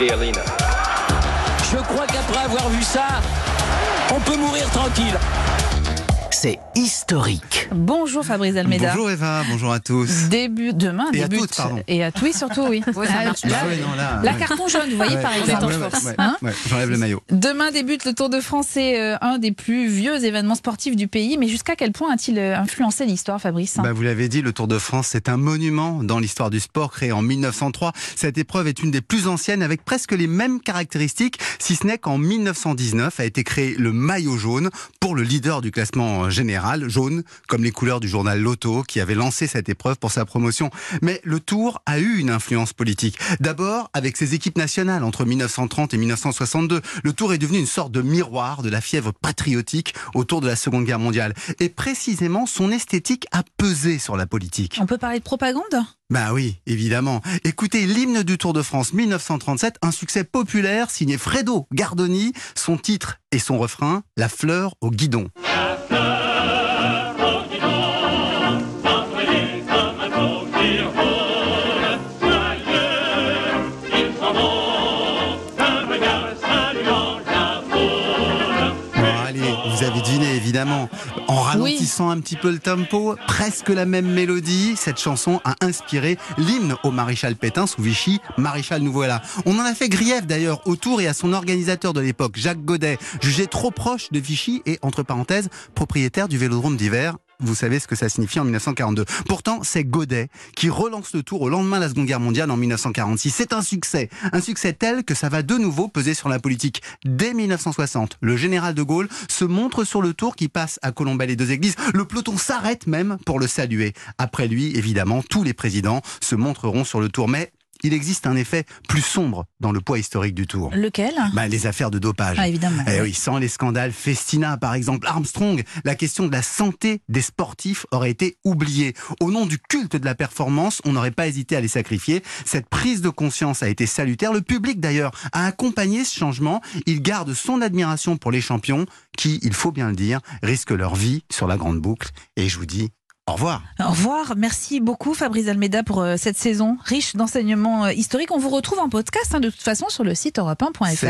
Je crois qu'après avoir vu ça, on peut mourir tranquille. C'est historique. Bonjour Fabrice Almeida. Bonjour Eva, bonjour à tous. Début demain, Et à débute toutes, pardon. et à oui surtout oui. Ah, là, ouais, non, là, la ouais. carton jaune, vous voyez Ouais, par exemple. ouais, ouais, ouais, Hein ouais, J'enlève le maillot. Demain débute le Tour de France, c'est euh, un des plus vieux événements sportifs du pays. Mais jusqu'à quel point a-t-il euh, influencé l'histoire, Fabrice? Bah, vous l'avez dit, le Tour de France, c'est un monument dans l'histoire du sport créé en 1903. Cette épreuve est une des plus anciennes avec presque les mêmes caractéristiques, si ce n'est qu'en 1919 a été créé le maillot jaune pour le leader du classement général, jaune comme les couleurs du journal Lotto qui avait lancé cette épreuve pour sa promotion. Mais le Tour a eu une influence politique. D'abord avec ses équipes nationales entre 1930 et 1962. Le Tour est devenu une sorte de miroir de la fièvre patriotique autour de la Seconde Guerre mondiale. Et précisément, son esthétique a pesé sur la politique. On peut parler de propagande? Bah oui, évidemment. Écoutez l'hymne du Tour de France 1937, un succès populaire signé Fredo Gardoni, son titre et son refrain, La fleur au guidon. Vous avez deviné évidemment. En ralentissant un petit peu le tempo, presque la même mélodie, cette chanson a inspiré l'hymne au maréchal Pétain sous Vichy, maréchal nous voilà. On en a fait grief d'ailleurs au tour et à son organisateur de l'époque, Jacques Godet, jugé trop proche de Vichy et, entre parenthèses, propriétaire du vélodrome d'hiver. Vous savez ce que ça signifie en 1942. Pourtant, c'est Godet qui relance le tour au lendemain de la Seconde Guerre mondiale en 1946. C'est un succès. Un succès tel que ça va de nouveau peser sur la politique. Dès 1960, le général de Gaulle se montre sur le tour qui passe à Colombey les deux églises. Le peloton s'arrête même pour le saluer. Après lui, évidemment, tous les présidents se montreront sur le tour. Mais il existe un effet plus sombre dans le poids historique du tour. Lequel? Bah, les affaires de dopage. Ah, évidemment. Eh oui, sans les scandales Festina, par exemple, Armstrong, la question de la santé des sportifs aurait été oubliée. Au nom du culte de la performance, on n'aurait pas hésité à les sacrifier. Cette prise de conscience a été salutaire. Le public, d'ailleurs, a accompagné ce changement. Il garde son admiration pour les champions qui, il faut bien le dire, risquent leur vie sur la grande boucle. Et je vous dis au revoir. Au revoir, merci beaucoup Fabrice Almeida pour euh, cette saison riche d'enseignements euh, historiques. On vous retrouve en podcast hein, de toute façon sur le site europe1.fr.